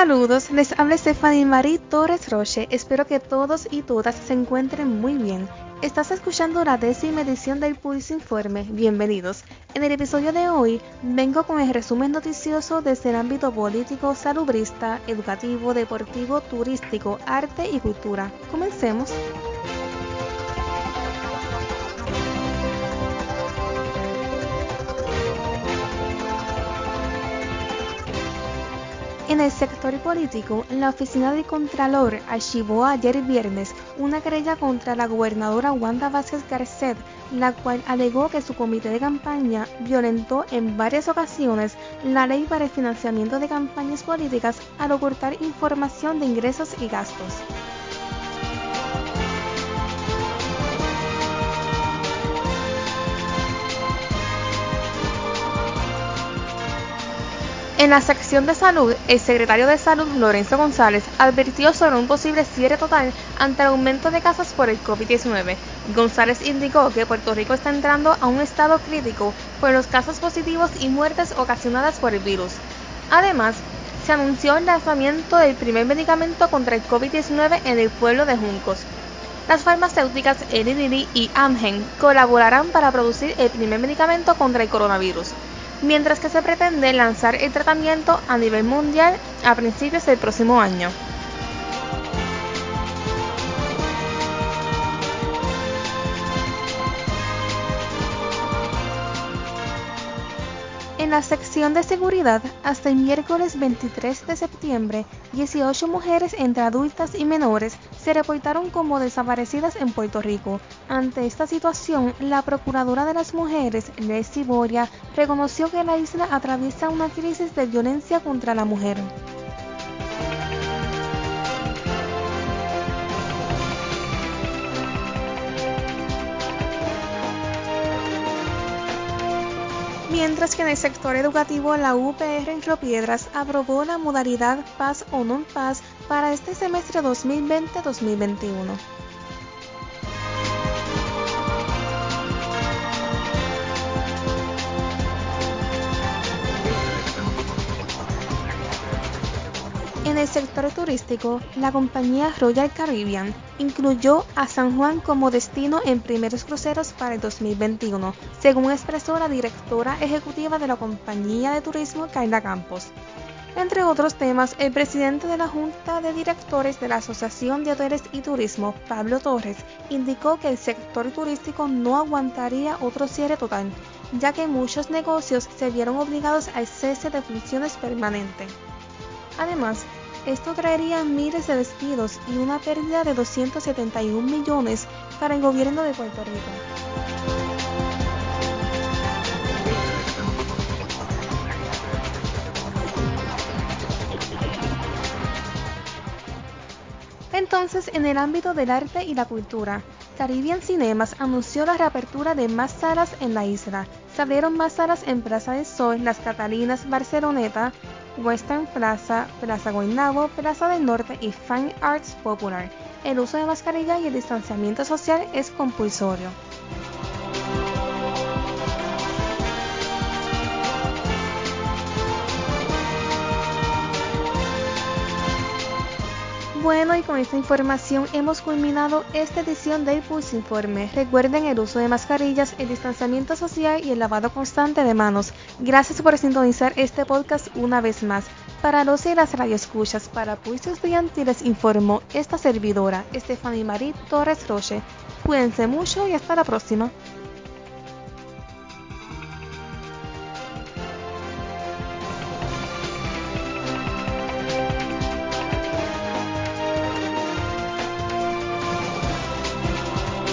Saludos, les habla Stephanie Marie Torres Roche. Espero que todos y todas se encuentren muy bien. Estás escuchando la décima edición del Pulse Informe. Bienvenidos. En el episodio de hoy vengo con el resumen noticioso desde el ámbito político, salubrista, educativo, deportivo, turístico, arte y cultura. Comencemos. En el sector político, la oficina del Contralor archivó ayer viernes una querella contra la gobernadora Wanda Vázquez Garcet, la cual alegó que su comité de campaña violentó en varias ocasiones la ley para el financiamiento de campañas políticas al ocultar información de ingresos y gastos. En la sección de salud, el secretario de Salud, Lorenzo González, advirtió sobre un posible cierre total ante el aumento de casos por el COVID-19. González indicó que Puerto Rico está entrando a un estado crítico por los casos positivos y muertes ocasionadas por el virus. Además, se anunció el lanzamiento del primer medicamento contra el COVID-19 en el pueblo de Juncos. Las farmacéuticas Eli y Amgen colaborarán para producir el primer medicamento contra el coronavirus mientras que se pretende lanzar el tratamiento a nivel mundial a principios del próximo año. En la sección de seguridad, hasta el miércoles 23 de septiembre, 18 mujeres entre adultas y menores se reportaron como desaparecidas en Puerto Rico. Ante esta situación, la Procuradora de las Mujeres, Leslie Boria, reconoció que la isla atraviesa una crisis de violencia contra la mujer. Mientras que en el sector educativo la UPR en aprobó la modalidad PAS o non-PAS para este semestre 2020-2021. Sector turístico, la compañía Royal Caribbean incluyó a San Juan como destino en primeros cruceros para el 2021, según expresó la directora ejecutiva de la compañía de turismo, Carla Campos. Entre otros temas, el presidente de la Junta de Directores de la Asociación de Hoteles y Turismo, Pablo Torres, indicó que el sector turístico no aguantaría otro cierre total, ya que muchos negocios se vieron obligados al cese de funciones permanente. Además, esto traería miles de despidos y una pérdida de 271 millones para el gobierno de Puerto Rico. Entonces, en el ámbito del arte y la cultura, Caribbean Cinemas anunció la reapertura de más salas en la isla. Se abrieron más salas en Plaza del Sol, Las Catalinas, Barceloneta, Western Plaza, Plaza Guaynabo, Plaza del Norte y Fine Arts Popular. El uso de mascarilla y el distanciamiento social es compulsorio. Bueno, y con esta información hemos culminado esta edición del Pulse Informe. Recuerden el uso de mascarillas, el distanciamiento social y el lavado constante de manos. Gracias por sintonizar este podcast una vez más. Para los y las radioescuchas, para Pulse Estudiantil les informó esta servidora, Stephanie Marie Torres Roche. Cuídense mucho y hasta la próxima.